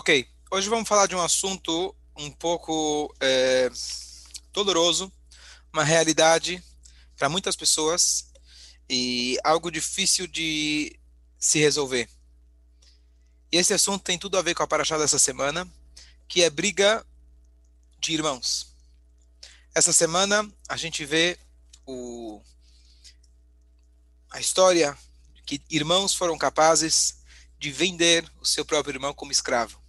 Ok, hoje vamos falar de um assunto um pouco é, doloroso, uma realidade para muitas pessoas e algo difícil de se resolver. E esse assunto tem tudo a ver com a paraxá dessa semana, que é briga de irmãos. Essa semana a gente vê o, a história que irmãos foram capazes de vender o seu próprio irmão como escravo.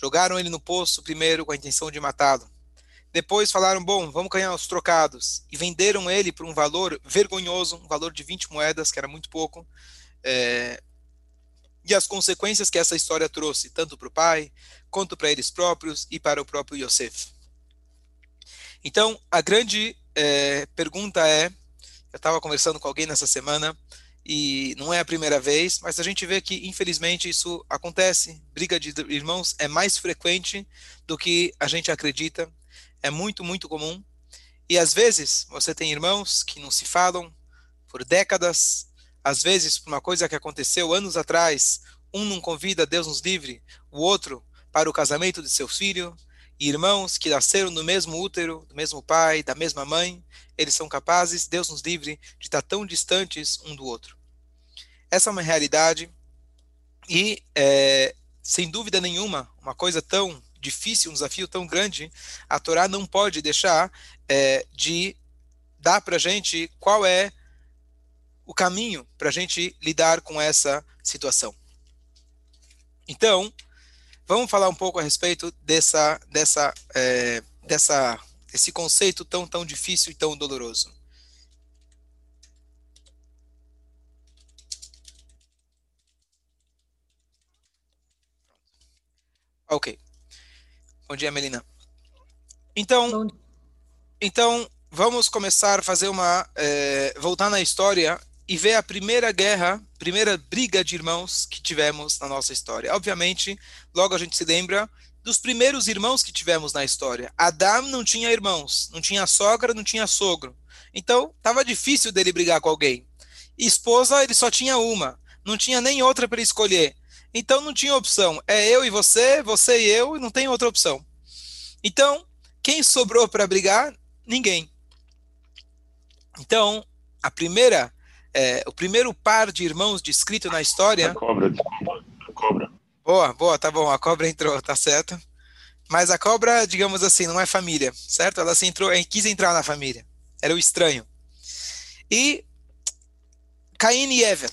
Jogaram ele no poço primeiro com a intenção de matá-lo. Depois falaram, bom, vamos ganhar os trocados. E venderam ele por um valor vergonhoso, um valor de 20 moedas, que era muito pouco. É... E as consequências que essa história trouxe, tanto para o pai, quanto para eles próprios e para o próprio Yosef. Então, a grande é, pergunta é: eu estava conversando com alguém nessa semana, e não é a primeira vez, mas a gente vê que, infelizmente, isso acontece. Briga de irmãos é mais frequente do que a gente acredita, é muito, muito comum. E às vezes você tem irmãos que não se falam por décadas, às vezes por uma coisa que aconteceu anos atrás, um não convida, Deus nos livre, o outro para o casamento de seu filho, e irmãos que nasceram no mesmo útero, do mesmo pai, da mesma mãe, eles são capazes, Deus nos livre, de estar tão distantes um do outro. Essa é uma realidade e, é, sem dúvida nenhuma, uma coisa tão difícil, um desafio tão grande, a Torá não pode deixar é, de dar para a gente qual é o caminho para a gente lidar com essa situação. Então, vamos falar um pouco a respeito dessa, dessa, é, dessa, desse conceito tão, tão difícil e tão doloroso. Ok. Bom dia, Melina. Então, Bom... então vamos começar a fazer uma é, voltar na história e ver a primeira guerra, primeira briga de irmãos que tivemos na nossa história. Obviamente, logo a gente se lembra dos primeiros irmãos que tivemos na história. Adão não tinha irmãos, não tinha sogra, não tinha sogro. Então, estava difícil dele brigar com alguém. esposa, ele só tinha uma, não tinha nem outra para escolher. Então não tinha opção. É eu e você, você e eu, e não tem outra opção. Então, quem sobrou para brigar? Ninguém. Então, a primeira, é, o primeiro par de irmãos descrito na história. A cobra, desculpa. A cobra. Boa, boa, tá bom. A cobra entrou, tá certo. Mas a cobra, digamos assim, não é família, certo? Ela se entrou, quis entrar na família. Era o estranho. E Caim e Eva.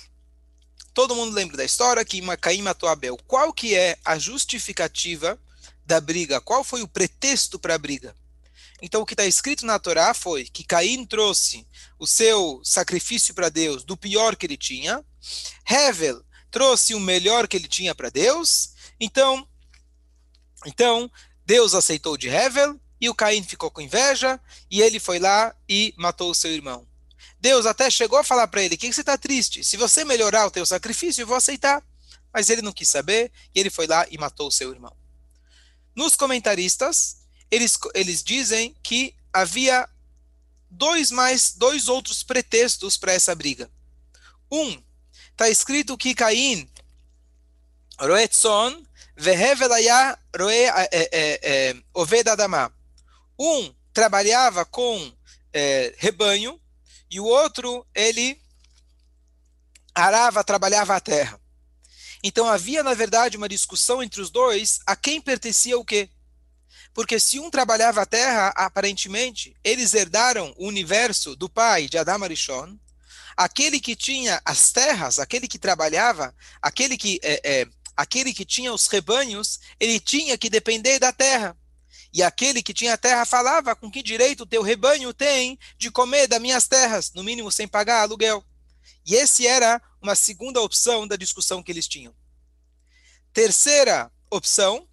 Todo mundo lembra da história que Caim matou Abel. Qual que é a justificativa da briga? Qual foi o pretexto para a briga? Então, o que está escrito na Torá foi que Caim trouxe o seu sacrifício para Deus do pior que ele tinha. Hevel trouxe o melhor que ele tinha para Deus. Então, então, Deus aceitou de Hevel e o Caim ficou com inveja e ele foi lá e matou o seu irmão. Deus até chegou a falar para ele: que, que você está triste? Se você melhorar o teu sacrifício, eu vou aceitar. Mas ele não quis saber e ele foi lá e matou o seu irmão. Nos comentaristas, eles, eles dizem que havia dois mais dois outros pretextos para essa briga. Um, está escrito que Caim roetzon vehevelaya roe é, oved adamá. Um trabalhava com é, rebanho e o outro, ele arava, trabalhava a terra. Então havia, na verdade, uma discussão entre os dois a quem pertencia o quê. Porque se um trabalhava a terra, aparentemente, eles herdaram o universo do pai de Adam Arishon. Aquele que tinha as terras, aquele que trabalhava, aquele que, é, é, aquele que tinha os rebanhos, ele tinha que depender da terra. E aquele que tinha terra falava: com que direito o teu rebanho tem de comer das minhas terras, no mínimo sem pagar aluguel? E esse era uma segunda opção da discussão que eles tinham. Terceira opção: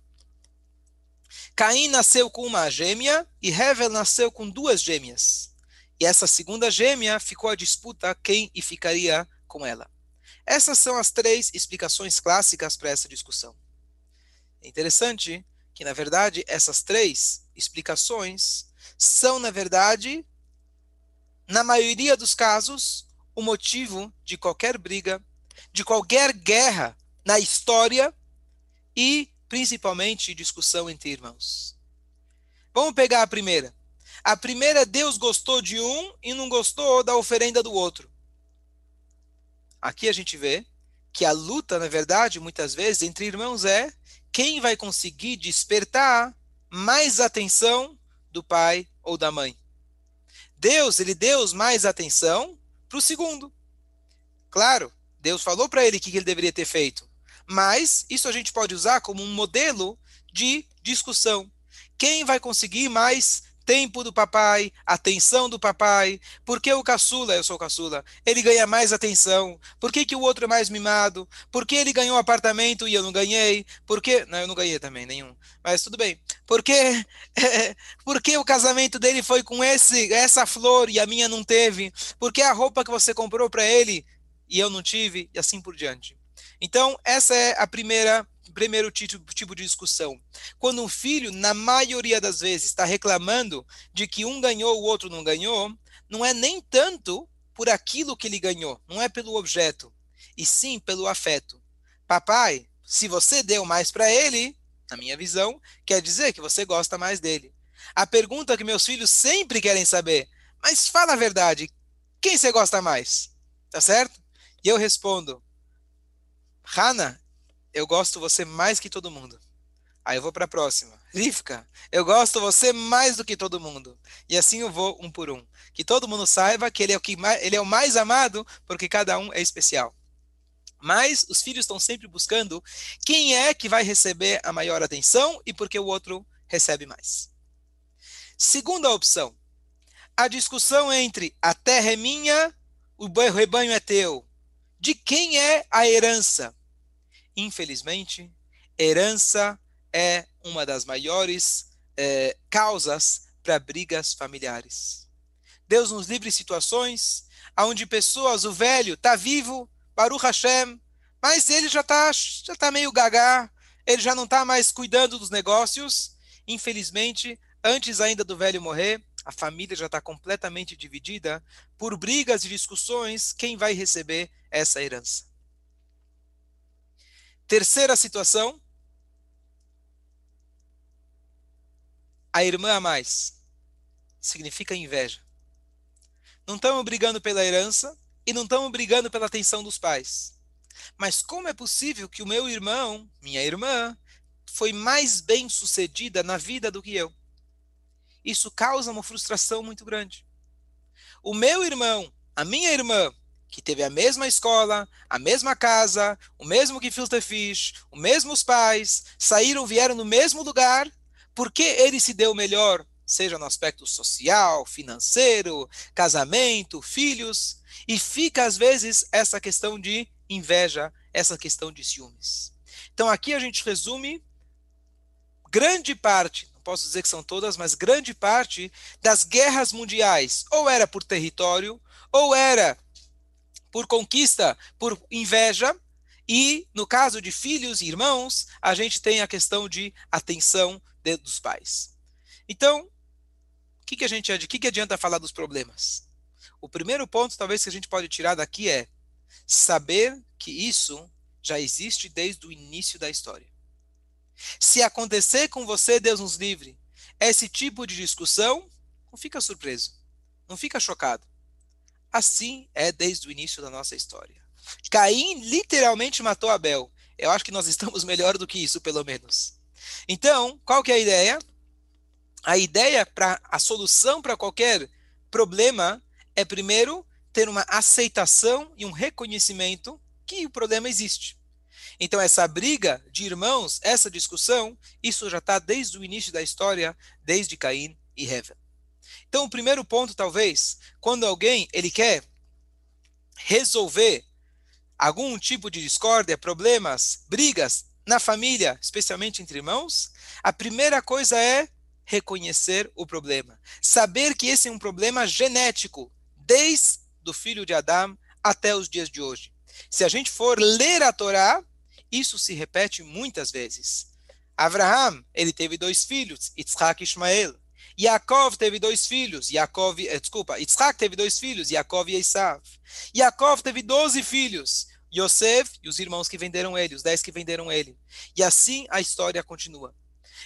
Caim nasceu com uma gêmea e Hevel nasceu com duas gêmeas. E essa segunda gêmea ficou a disputa quem e ficaria com ela. Essas são as três explicações clássicas para essa discussão. É interessante que, na verdade, essas três explicações são, na verdade, na maioria dos casos, o motivo de qualquer briga, de qualquer guerra na história e principalmente discussão entre irmãos. Vamos pegar a primeira. A primeira, Deus gostou de um e não gostou da oferenda do outro. Aqui a gente vê que a luta, na verdade, muitas vezes, entre irmãos é quem vai conseguir despertar mais atenção do pai ou da mãe. Deus, ele deu mais atenção para o segundo. Claro, Deus falou para ele o que ele deveria ter feito. Mas isso a gente pode usar como um modelo de discussão. Quem vai conseguir mais tempo do papai, atenção do papai. Por que o caçula, eu sou caçula, ele ganha mais atenção? Por que, que o outro é mais mimado? Por que ele ganhou um apartamento e eu não ganhei? Por que... Não, eu não ganhei também, nenhum. Mas tudo bem. Por que, por que o casamento dele foi com esse, essa flor e a minha não teve? Por que a roupa que você comprou para ele e eu não tive? E assim por diante. Então, essa é a primeira primeiro tipo, de discussão. Quando um filho, na maioria das vezes, está reclamando de que um ganhou, o outro não ganhou, não é nem tanto por aquilo que ele ganhou, não é pelo objeto, e sim pelo afeto. Papai, se você deu mais para ele, na minha visão, quer dizer que você gosta mais dele. A pergunta que meus filhos sempre querem saber, mas fala a verdade, quem você gosta mais? Tá certo? E eu respondo, Hana, eu gosto você mais que todo mundo. Aí eu vou para a próxima. Rivka, eu gosto você mais do que todo mundo. E assim eu vou um por um. Que todo mundo saiba que ele é o, que mais, ele é o mais amado, porque cada um é especial. Mas os filhos estão sempre buscando quem é que vai receber a maior atenção e porque o outro recebe mais. Segunda opção, a discussão entre a terra é minha, o rebanho é teu. De quem é a herança? Infelizmente, herança é uma das maiores é, causas para brigas familiares. Deus nos livre situações onde pessoas, o velho está vivo, Baruch Hashem, mas ele já está já tá meio gaga, ele já não está mais cuidando dos negócios. Infelizmente, antes ainda do velho morrer, a família já está completamente dividida por brigas e discussões quem vai receber essa herança. Terceira situação. A irmã a mais. Significa inveja. Não estamos brigando pela herança e não estamos brigando pela atenção dos pais. Mas como é possível que o meu irmão, minha irmã, foi mais bem sucedida na vida do que eu? Isso causa uma frustração muito grande. O meu irmão, a minha irmã, que teve a mesma escola, a mesma casa, o mesmo que fish, os mesmos pais, saíram, vieram no mesmo lugar, porque ele se deu melhor, seja no aspecto social, financeiro, casamento, filhos, e fica às vezes essa questão de inveja, essa questão de ciúmes. Então aqui a gente resume grande parte, não posso dizer que são todas, mas grande parte das guerras mundiais, ou era por território, ou era por conquista, por inveja, e no caso de filhos e irmãos, a gente tem a questão de atenção dos pais. Então, o que, que a gente que, que adianta falar dos problemas? O primeiro ponto, talvez, que a gente pode tirar daqui é saber que isso já existe desde o início da história. Se acontecer com você, Deus nos livre, esse tipo de discussão, não fica surpreso, não fica chocado. Assim é desde o início da nossa história. Caim literalmente matou Abel. Eu acho que nós estamos melhor do que isso, pelo menos. Então, qual que é a ideia? A ideia para a solução para qualquer problema é primeiro ter uma aceitação e um reconhecimento que o problema existe. Então, essa briga de irmãos, essa discussão, isso já está desde o início da história, desde Caim e Hevel. Então, o primeiro ponto, talvez, quando alguém ele quer resolver algum tipo de discórdia, problemas, brigas na família, especialmente entre irmãos, a primeira coisa é reconhecer o problema. Saber que esse é um problema genético, desde o filho de Adão até os dias de hoje. Se a gente for ler a Torá, isso se repete muitas vezes. Abraham, ele teve dois filhos, Yitzhak e Ismael. Yaakov teve dois filhos, Yaakov, eh, desculpa, Yitzhak teve dois filhos, Yaakov e Esav. Yaakov teve doze filhos, Yosef e os irmãos que venderam ele, os dez que venderam ele. E assim a história continua.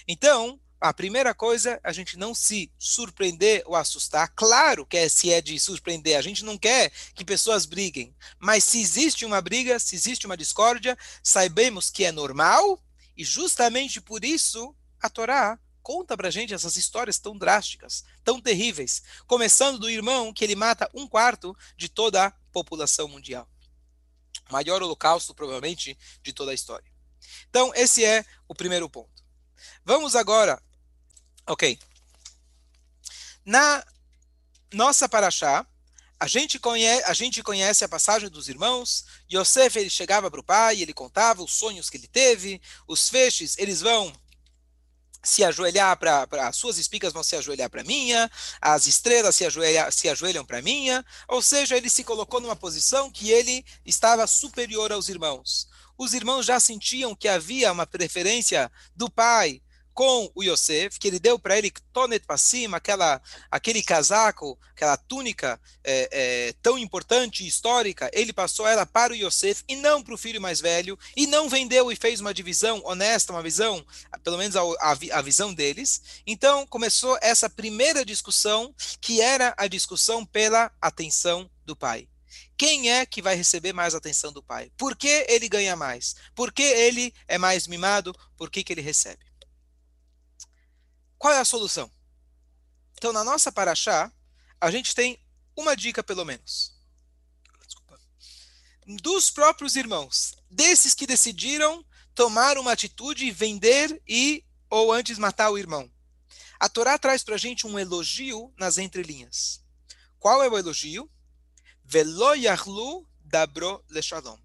Então, a primeira coisa, a gente não se surpreender ou assustar. Claro que é, se é de surpreender, a gente não quer que pessoas briguem. Mas se existe uma briga, se existe uma discórdia, saibamos que é normal e justamente por isso a Torá conta pra gente essas histórias tão drásticas, tão terríveis. Começando do irmão que ele mata um quarto de toda a população mundial. Maior holocausto, provavelmente, de toda a história. Então, esse é o primeiro ponto. Vamos agora. Ok. Na nossa paraxá, a gente, conhece, a gente conhece a passagem dos irmãos. Yosef ele chegava para o pai, ele contava os sonhos que ele teve, os feixes, eles vão se ajoelhar para as suas espigas vão se ajoelhar para minha, as estrelas se, ajoelha, se ajoelham para minha, ou seja, ele se colocou numa posição que ele estava superior aos irmãos. Os irmãos já sentiam que havia uma preferência do pai com o Yosef, que ele deu para ele tonet para cima, aquela, aquele casaco, aquela túnica é, é, tão importante e histórica, ele passou ela para o Yosef e não para o filho mais velho, e não vendeu e fez uma divisão honesta, uma visão, pelo menos a, a, a visão deles. Então começou essa primeira discussão, que era a discussão pela atenção do pai. Quem é que vai receber mais atenção do pai? Por que ele ganha mais? Por que ele é mais mimado? Por que, que ele recebe? Qual é a solução? Então, na nossa paraxá, a gente tem uma dica pelo menos. Desculpa. Dos próprios irmãos, desses que decidiram tomar uma atitude e vender e ou antes matar o irmão. A Torá traz para a gente um elogio nas entrelinhas. Qual é o elogio? Velo yahlu dabro leshalom.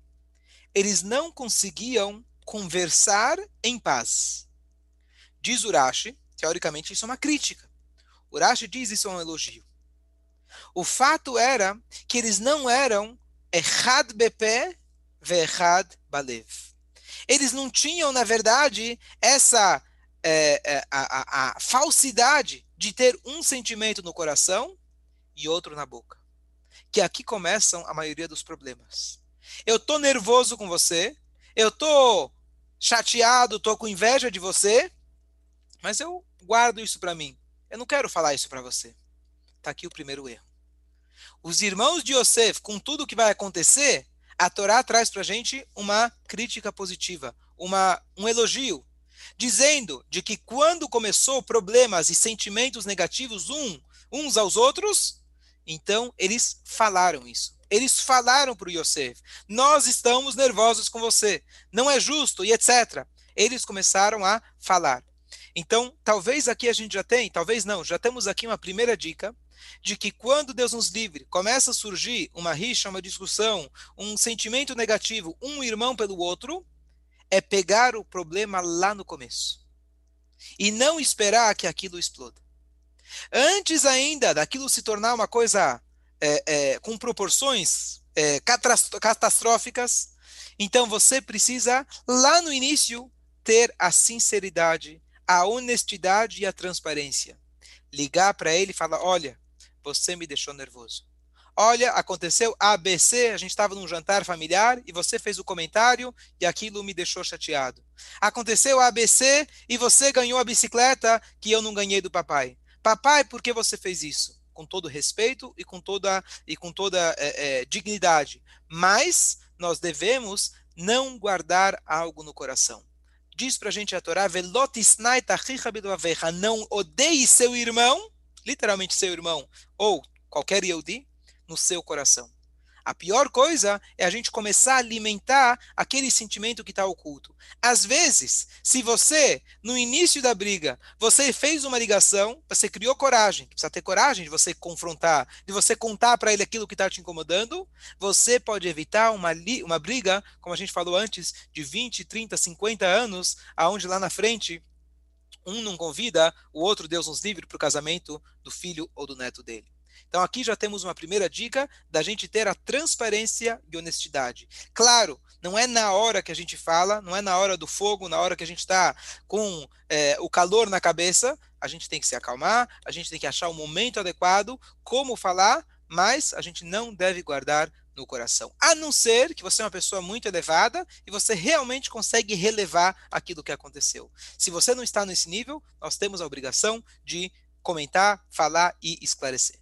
Eles não conseguiam conversar em paz. Diz Urashi, Teoricamente, isso é uma crítica. Urashi diz isso é um elogio. O fato era que eles não eram Echad Bepe Vechad Balev. Eles não tinham, na verdade, essa é, é, a, a, a falsidade de ter um sentimento no coração e outro na boca. Que aqui começam a maioria dos problemas. Eu tô nervoso com você, eu tô chateado, tô com inveja de você, mas eu guardo isso para mim. Eu não quero falar isso para você. Está aqui o primeiro erro. Os irmãos de Yosef, com tudo que vai acontecer, a Torá traz para a gente uma crítica positiva, uma, um elogio, dizendo de que quando começou problemas e sentimentos negativos um, uns aos outros, então eles falaram isso. Eles falaram para o Yosef: Nós estamos nervosos com você, não é justo, e etc. Eles começaram a falar. Então, talvez aqui a gente já tem, talvez não, já temos aqui uma primeira dica de que quando Deus nos livre, começa a surgir uma rixa, uma discussão, um sentimento negativo, um irmão pelo outro, é pegar o problema lá no começo. E não esperar que aquilo exploda. Antes ainda daquilo se tornar uma coisa é, é, com proporções é, catastróficas, então você precisa, lá no início, ter a sinceridade, a honestidade e a transparência. Ligar para ele e falar: olha, você me deixou nervoso. Olha, aconteceu ABC, a gente estava num jantar familiar e você fez o comentário e aquilo me deixou chateado. Aconteceu ABC e você ganhou a bicicleta que eu não ganhei do papai. Papai, por que você fez isso? Com todo respeito e com toda, e com toda é, é, dignidade. Mas nós devemos não guardar algo no coração diz para a gente a Torá, não odeie seu irmão, literalmente seu irmão, ou qualquer Yehudi, no seu coração. A pior coisa é a gente começar a alimentar aquele sentimento que está oculto. Às vezes, se você, no início da briga, você fez uma ligação, você criou coragem, precisa ter coragem de você confrontar, de você contar para ele aquilo que está te incomodando, você pode evitar uma, uma briga, como a gente falou antes, de 20, 30, 50 anos, aonde lá na frente um não convida, o outro, Deus nos livre, para o casamento do filho ou do neto dele. Então aqui já temos uma primeira dica da gente ter a transparência e honestidade. Claro, não é na hora que a gente fala, não é na hora do fogo, na hora que a gente está com é, o calor na cabeça, a gente tem que se acalmar, a gente tem que achar o momento adequado, como falar, mas a gente não deve guardar no coração. A não ser que você é uma pessoa muito elevada e você realmente consegue relevar aquilo que aconteceu. Se você não está nesse nível, nós temos a obrigação de comentar, falar e esclarecer.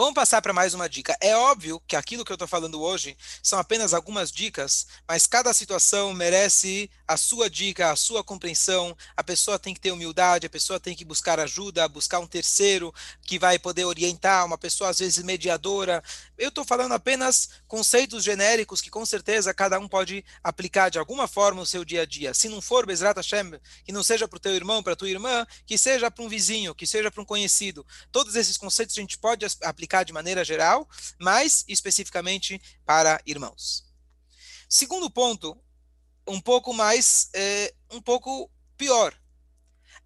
Vamos passar para mais uma dica. É óbvio que aquilo que eu estou falando hoje são apenas algumas dicas, mas cada situação merece a sua dica, a sua compreensão. A pessoa tem que ter humildade, a pessoa tem que buscar ajuda, buscar um terceiro que vai poder orientar, uma pessoa às vezes mediadora. Eu estou falando apenas conceitos genéricos que com certeza cada um pode aplicar de alguma forma no seu dia a dia. Se não for Bezrat Hashem, que não seja para o teu irmão, para tua irmã, que seja para um vizinho, que seja para um conhecido. Todos esses conceitos a gente pode aplicar de maneira geral, mas especificamente para irmãos. Segundo ponto, um pouco mais, é, um pouco pior.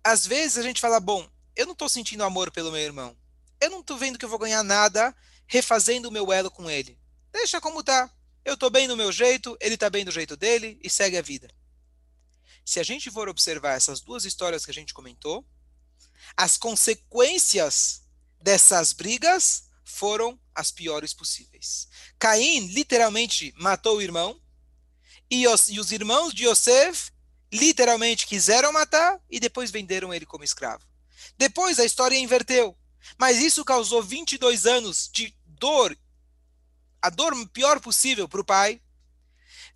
Às vezes a gente fala, bom, eu não estou sentindo amor pelo meu irmão. Eu não estou vendo que eu vou ganhar nada refazendo o meu elo com ele. Deixa como tá. Eu estou bem no meu jeito, ele está bem do jeito dele e segue a vida. Se a gente for observar essas duas histórias que a gente comentou, as consequências dessas brigas foram as piores possíveis. Caim literalmente matou o irmão, e os, e os irmãos de Yosef literalmente quiseram matar e depois venderam ele como escravo. Depois a história inverteu. Mas isso causou 22 anos de dor, a dor pior possível para o pai.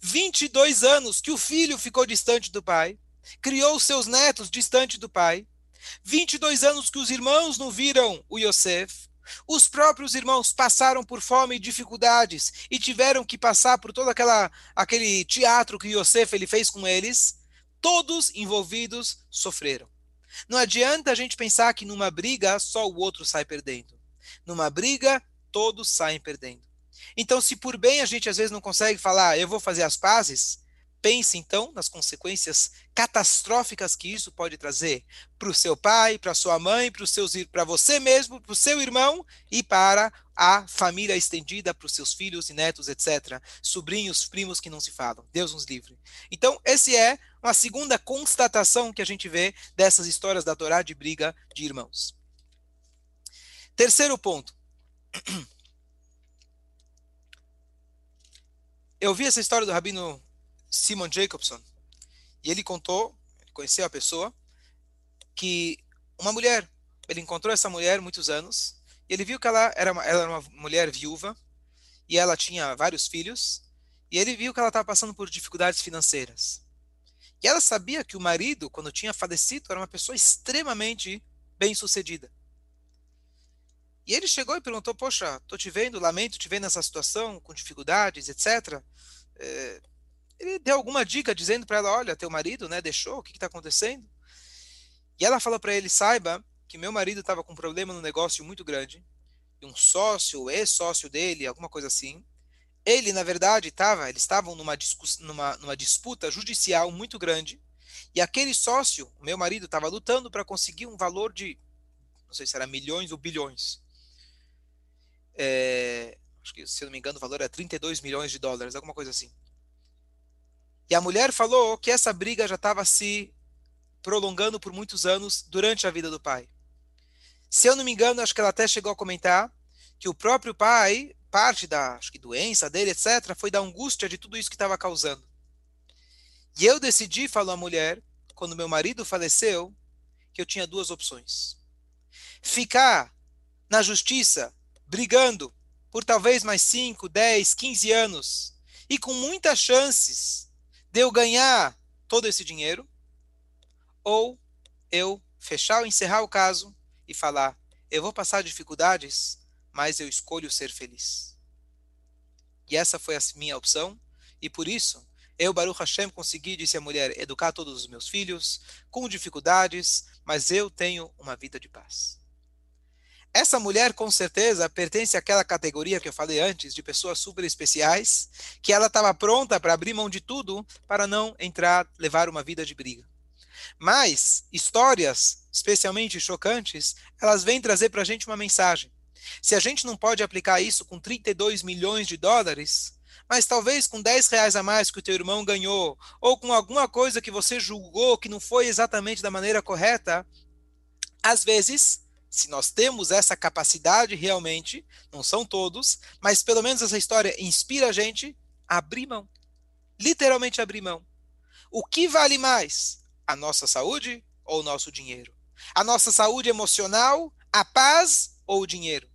22 anos que o filho ficou distante do pai, criou seus netos distante do pai. 22 anos que os irmãos não viram o Yosef. Os próprios irmãos passaram por fome e dificuldades e tiveram que passar por todo aquela, aquele teatro que Yosef ele fez com eles. Todos envolvidos sofreram. Não adianta a gente pensar que numa briga só o outro sai perdendo. Numa briga, todos saem perdendo. Então, se por bem a gente às vezes não consegue falar, ah, eu vou fazer as pazes, pense então nas consequências catastróficas que isso pode trazer para o seu pai, para sua mãe, para você mesmo, para o seu irmão e para a família estendida, para os seus filhos e netos, etc. Sobrinhos, primos que não se falam. Deus nos livre. Então, esse é uma segunda constatação que a gente vê dessas histórias da Torá de briga de irmãos. Terceiro ponto. Eu vi essa história do Rabino Simon Jacobson e ele contou, ele conheceu a pessoa, que uma mulher, ele encontrou essa mulher muitos anos e ele viu que ela era uma, ela era uma mulher viúva e ela tinha vários filhos e ele viu que ela estava passando por dificuldades financeiras. E ela sabia que o marido, quando tinha falecido, era uma pessoa extremamente bem-sucedida. E ele chegou e perguntou: Poxa, estou te vendo, lamento te ver nessa situação, com dificuldades, etc. É, ele deu alguma dica dizendo para ela: Olha, teu marido né, deixou, o que está acontecendo? E ela falou para ele: Saiba que meu marido estava com um problema no negócio muito grande, e um sócio, ex-sócio dele, alguma coisa assim, ele, na verdade, estava, eles estavam numa, numa, numa disputa judicial muito grande, e aquele sócio, meu marido, estava lutando para conseguir um valor de, não sei se era milhões ou bilhões. É, acho que, se eu não me engano, o valor era 32 milhões de dólares, alguma coisa assim. E a mulher falou que essa briga já estava se prolongando por muitos anos durante a vida do pai. Se eu não me engano, acho que ela até chegou a comentar que o próprio pai parte da acho que doença dele, etc., foi da angústia de tudo isso que estava causando. E eu decidi, falou a mulher, quando meu marido faleceu, que eu tinha duas opções. Ficar na justiça, brigando por talvez mais 5, 10, 15 anos, e com muitas chances de eu ganhar todo esse dinheiro, ou eu fechar ou encerrar o caso e falar: eu vou passar dificuldades, mas eu escolho ser feliz. E essa foi a minha opção, e por isso eu, Baruch Hashem, consegui, disse a mulher, educar todos os meus filhos, com dificuldades, mas eu tenho uma vida de paz. Essa mulher, com certeza, pertence àquela categoria que eu falei antes, de pessoas super especiais, que ela estava pronta para abrir mão de tudo para não entrar, levar uma vida de briga. Mas histórias, especialmente chocantes, elas vêm trazer para a gente uma mensagem. Se a gente não pode aplicar isso com 32 milhões de dólares, mas talvez com 10 reais a mais que o teu irmão ganhou, ou com alguma coisa que você julgou que não foi exatamente da maneira correta, às vezes se nós temos essa capacidade realmente, não são todos, mas pelo menos essa história inspira a gente a abrir mão. Literalmente abrir mão. O que vale mais? A nossa saúde ou o nosso dinheiro? A nossa saúde emocional, a paz ou o dinheiro?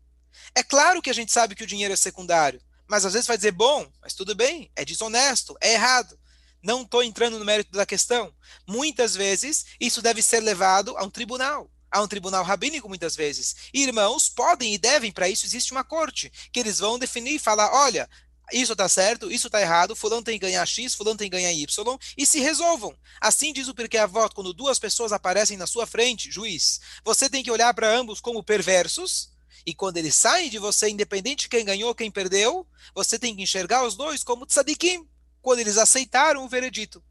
É claro que a gente sabe que o dinheiro é secundário, mas às vezes vai dizer, bom, mas tudo bem, é desonesto, é errado. Não estou entrando no mérito da questão. Muitas vezes, isso deve ser levado a um tribunal a um tribunal rabínico muitas vezes. irmãos podem e devem, para isso existe uma corte, que eles vão definir e falar: olha, isso está certo, isso está errado, fulano tem que ganhar X, fulano tem que ganhar Y, e se resolvam. Assim diz o a voto, quando duas pessoas aparecem na sua frente, juiz, você tem que olhar para ambos como perversos, e quando eles saem de você, independente de quem ganhou, quem perdeu, você tem que enxergar os dois como tzadikim, quando eles aceitaram o veredito.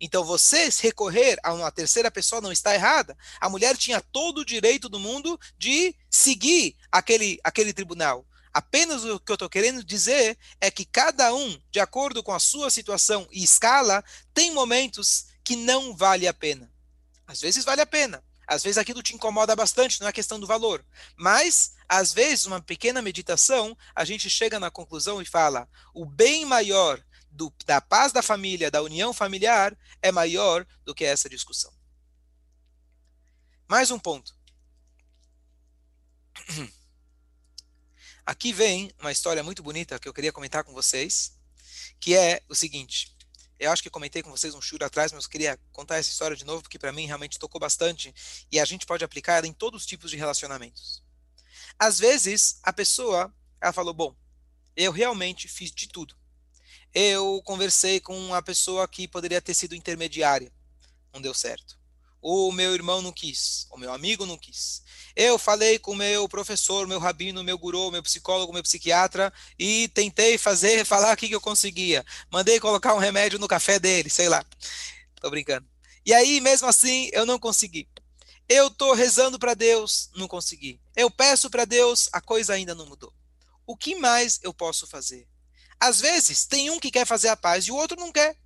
Então, você recorrer a uma terceira pessoa não está errada. A mulher tinha todo o direito do mundo de seguir aquele, aquele tribunal. Apenas o que eu estou querendo dizer é que cada um, de acordo com a sua situação e escala, tem momentos que não vale a pena. Às vezes vale a pena. Às vezes aquilo te incomoda bastante, não é questão do valor. Mas, às vezes, uma pequena meditação, a gente chega na conclusão e fala: o bem maior do, da paz da família, da união familiar, é maior do que essa discussão. Mais um ponto. Aqui vem uma história muito bonita que eu queria comentar com vocês, que é o seguinte. Eu acho que comentei com vocês um churo atrás, mas eu queria contar essa história de novo, porque para mim realmente tocou bastante e a gente pode aplicar ela em todos os tipos de relacionamentos. Às vezes, a pessoa, ela falou: Bom, eu realmente fiz de tudo eu conversei com uma pessoa que poderia ter sido intermediária, não deu certo. O meu irmão não quis, o meu amigo não quis. Eu falei com meu professor, meu rabino, meu guru, meu psicólogo, meu psiquiatra e tentei fazer, falar o que eu conseguia. Mandei colocar um remédio no café dele, sei lá. Tô brincando. E aí, mesmo assim, eu não consegui. Eu tô rezando para Deus, não consegui. Eu peço para Deus, a coisa ainda não mudou. O que mais eu posso fazer? Às vezes, tem um que quer fazer a paz e o outro não quer.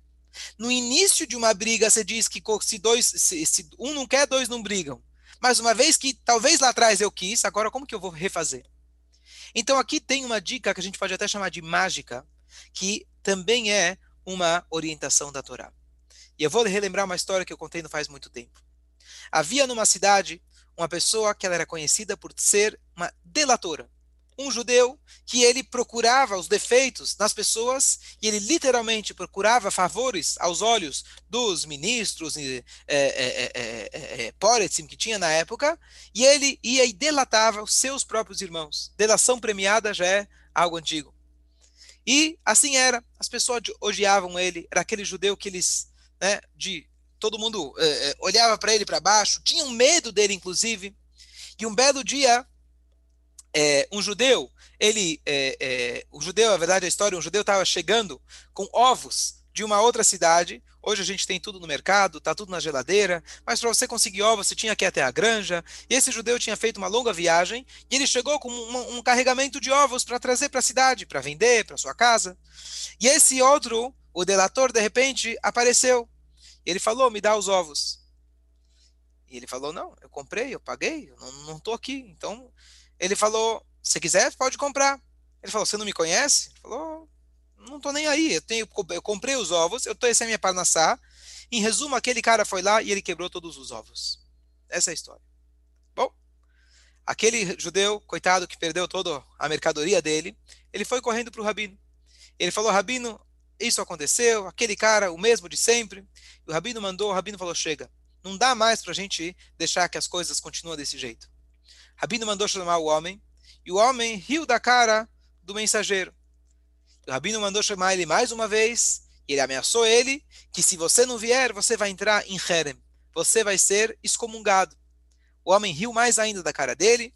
No início de uma briga, você diz que se dois, se, se um não quer, dois não brigam. Mas uma vez que talvez lá atrás eu quis, agora como que eu vou refazer? Então aqui tem uma dica que a gente pode até chamar de mágica, que também é uma orientação da Torá. E eu vou relembrar uma história que eu contei não faz muito tempo. Havia numa cidade uma pessoa que ela era conhecida por ser uma delatora um judeu que ele procurava os defeitos nas pessoas e ele literalmente procurava favores aos olhos dos ministros e é, é, é, é, que tinha na época e ele ia e delatava os seus próprios irmãos. Delação premiada já é algo antigo. E assim era, as pessoas odiavam ele, era aquele judeu que eles, né, de todo mundo é, é, olhava para ele para baixo, tinham medo dele inclusive. E um belo dia é, um judeu, ele, é, é, o judeu, a verdade é a história, um judeu estava chegando com ovos de uma outra cidade. Hoje a gente tem tudo no mercado, tá tudo na geladeira, mas para você conseguir ovos você tinha que ir até a granja. E esse judeu tinha feito uma longa viagem e ele chegou com um, um carregamento de ovos para trazer para a cidade, para vender, para sua casa. E esse outro, o delator, de repente apareceu. Ele falou: "Me dá os ovos". E ele falou: "Não, eu comprei, eu paguei, eu não estou aqui, então ele falou: se quiser, pode comprar. Ele falou: você não me conhece? Ele falou: não estou nem aí. Eu, tenho, eu comprei os ovos, eu estou essa é minha parnassá. Em resumo, aquele cara foi lá e ele quebrou todos os ovos. Essa é a história. Bom, aquele judeu, coitado, que perdeu toda a mercadoria dele, ele foi correndo para o rabino. Ele falou: Rabino, isso aconteceu, aquele cara, o mesmo de sempre. E o rabino mandou, o rabino falou: chega, não dá mais para a gente deixar que as coisas continuem desse jeito. Rabino mandou chamar o homem, e o homem riu da cara do mensageiro. O Rabino mandou chamar ele mais uma vez, e ele ameaçou ele que se você não vier, você vai entrar em Herem. Você vai ser excomungado. O homem riu mais ainda da cara dele,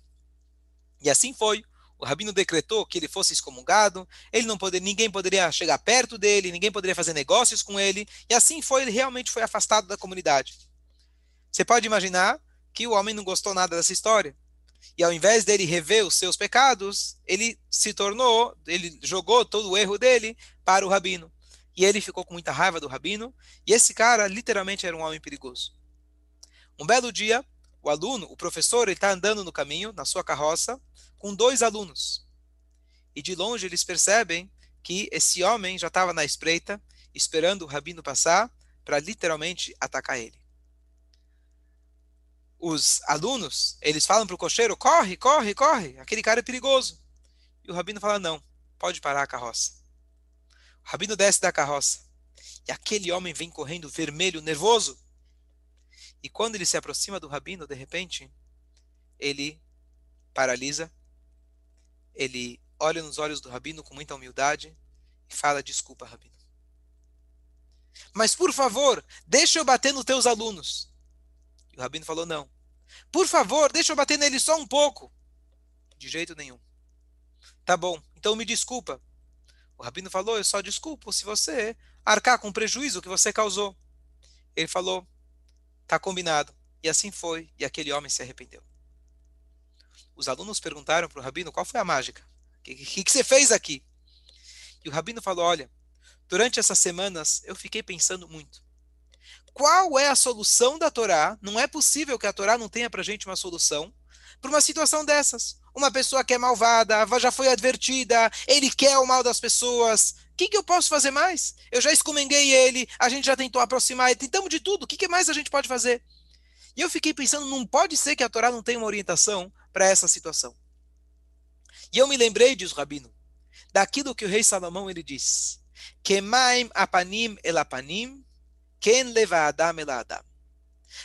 e assim foi. O rabino decretou que ele fosse excomungado, ele não poder, ninguém poderia chegar perto dele, ninguém poderia fazer negócios com ele, e assim foi, ele realmente foi afastado da comunidade. Você pode imaginar que o homem não gostou nada dessa história. E ao invés dele rever os seus pecados, ele se tornou, ele jogou todo o erro dele para o rabino. E ele ficou com muita raiva do rabino. E esse cara literalmente era um homem perigoso. Um belo dia, o aluno, o professor, ele está andando no caminho, na sua carroça, com dois alunos. E de longe eles percebem que esse homem já estava na espreita, esperando o rabino passar para literalmente atacar ele. Os alunos, eles falam para o cocheiro, corre, corre, corre, aquele cara é perigoso. E o rabino fala, não, pode parar a carroça. O rabino desce da carroça. E aquele homem vem correndo vermelho, nervoso. E quando ele se aproxima do rabino, de repente, ele paralisa, ele olha nos olhos do rabino com muita humildade e fala: Desculpa, rabino. Mas por favor, deixa eu bater nos teus alunos. E o rabino falou: Não. Por favor, deixa eu bater neles só um pouco. De jeito nenhum. Tá bom, então me desculpa. O rabino falou: Eu só desculpo se você arcar com o prejuízo que você causou. Ele falou: Tá combinado. E assim foi, e aquele homem se arrependeu. Os alunos perguntaram para o rabino qual foi a mágica. O que, que, que você fez aqui? E o rabino falou: Olha, durante essas semanas eu fiquei pensando muito. Qual é a solução da Torá? Não é possível que a Torá não tenha para a gente uma solução para uma situação dessas. Uma pessoa que é malvada, já foi advertida, ele quer o mal das pessoas. O que, que eu posso fazer mais? Eu já excomunguei ele, a gente já tentou aproximar, tentamos de tudo. O que, que mais a gente pode fazer? E eu fiquei pensando, não pode ser que a Torá não tenha uma orientação para essa situação. E eu me lembrei, diz o Rabino, daquilo que o rei Salomão ele diz: Kemaim apanim elapanim, ken leva adam eladam.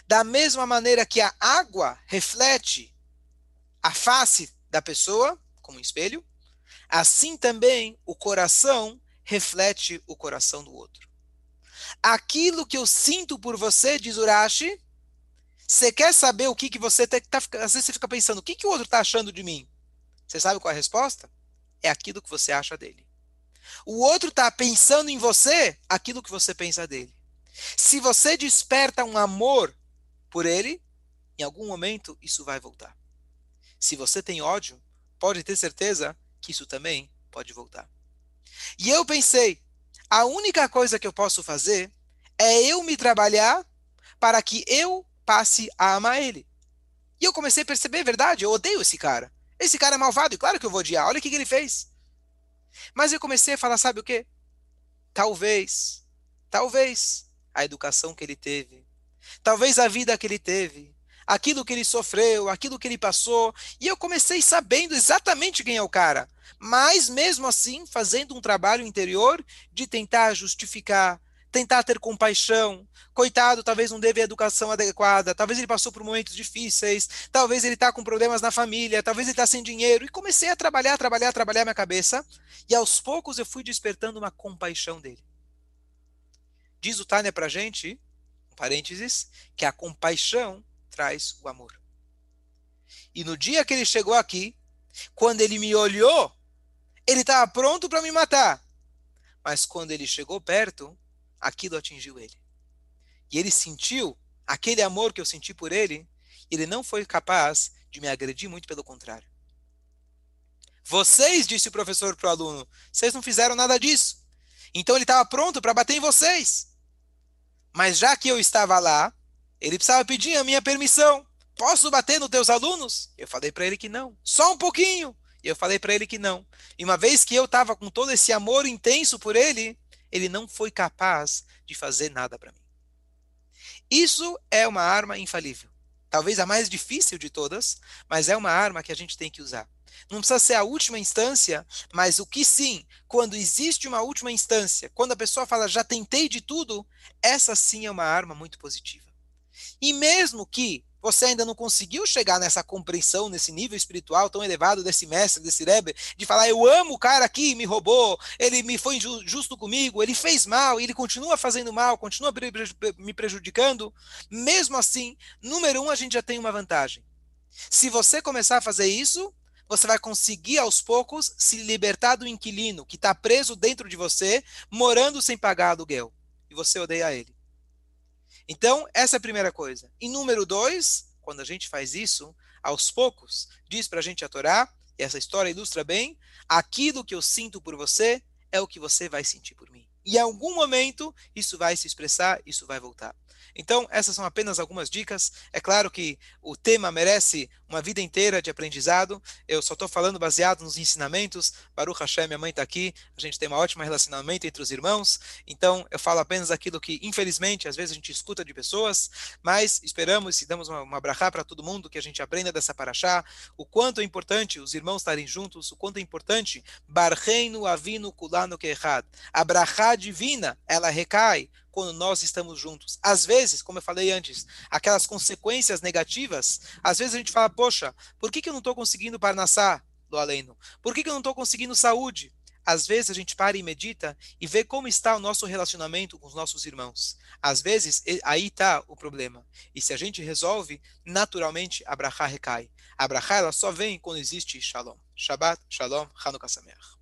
Da mesma maneira que a água reflete a face da pessoa, como um espelho, assim também o coração reflete o coração do outro. Aquilo que eu sinto por você, diz Urashi, você quer saber o que, que você está. Às vezes você fica pensando, o que, que o outro está achando de mim? Você sabe qual é a resposta? É aquilo que você acha dele. O outro está pensando em você aquilo que você pensa dele. Se você desperta um amor por ele, em algum momento isso vai voltar. Se você tem ódio, pode ter certeza que isso também pode voltar. E eu pensei, a única coisa que eu posso fazer é eu me trabalhar para que eu passe a amar ele. E eu comecei a perceber, é verdade, eu odeio esse cara. Esse cara é malvado, e claro que eu vou odiar. Olha o que, que ele fez. Mas eu comecei a falar, sabe o quê? Talvez, talvez a educação que ele teve, talvez a vida que ele teve, aquilo que ele sofreu, aquilo que ele passou, e eu comecei sabendo exatamente quem é o cara, mas mesmo assim fazendo um trabalho interior de tentar justificar, tentar ter compaixão. Coitado, talvez não teve a educação adequada, talvez ele passou por momentos difíceis, talvez ele está com problemas na família, talvez ele está sem dinheiro. E comecei a trabalhar, trabalhar, trabalhar minha cabeça, e aos poucos eu fui despertando uma compaixão dele. Diz o Tânia para a gente, um parênteses, que a compaixão traz o amor. E no dia que ele chegou aqui, quando ele me olhou, ele estava pronto para me matar. Mas quando ele chegou perto, aquilo atingiu ele. E ele sentiu aquele amor que eu senti por ele, ele não foi capaz de me agredir, muito pelo contrário. Vocês, disse o professor para o aluno, vocês não fizeram nada disso. Então ele estava pronto para bater em vocês. Mas já que eu estava lá, ele precisava pedir a minha permissão. Posso bater nos teus alunos? Eu falei para ele que não. Só um pouquinho. E eu falei para ele que não. E uma vez que eu estava com todo esse amor intenso por ele, ele não foi capaz de fazer nada para mim. Isso é uma arma infalível. Talvez a mais difícil de todas, mas é uma arma que a gente tem que usar. Não precisa ser a última instância, mas o que sim, quando existe uma última instância, quando a pessoa fala já tentei de tudo, essa sim é uma arma muito positiva. E mesmo que você ainda não conseguiu chegar nessa compreensão, nesse nível espiritual tão elevado desse mestre, desse Rebbe, de falar, eu amo o cara aqui, me roubou, ele me foi injusto comigo, ele fez mal, ele continua fazendo mal, continua me prejudicando. Mesmo assim, número um, a gente já tem uma vantagem. Se você começar a fazer isso, você vai conseguir aos poucos se libertar do inquilino que está preso dentro de você, morando sem pagar aluguel. E você odeia ele. Então, essa é a primeira coisa. E número dois, quando a gente faz isso, aos poucos, diz para a gente a Torá, e essa história ilustra bem, aquilo que eu sinto por você é o que você vai sentir por mim. E em algum momento, isso vai se expressar, isso vai voltar. Então, essas são apenas algumas dicas. É claro que o tema merece uma vida inteira de aprendizado. Eu só estou falando baseado nos ensinamentos. Baruch Hashem, minha mãe está aqui. A gente tem um ótimo relacionamento entre os irmãos. Então, eu falo apenas aquilo que, infelizmente, às vezes a gente escuta de pessoas, mas esperamos e damos uma, uma para todo mundo que a gente aprenda dessa paraxá, o quanto é importante os irmãos estarem juntos, o quanto é importante Barreino Avino Kulano Kehad. A brachá divina, ela recai quando nós estamos juntos. Às vezes, como eu falei antes, aquelas consequências negativas, às vezes a gente fala, poxa, por que, que eu não estou conseguindo parnassá do aleno? Por que, que eu não estou conseguindo saúde? Às vezes a gente para e medita e vê como está o nosso relacionamento com os nossos irmãos. Às vezes aí está o problema. E se a gente resolve, naturalmente a brachá recai. A brachá ela só vem quando existe shalom. Shabbat, shalom, Hanukkah Sameach.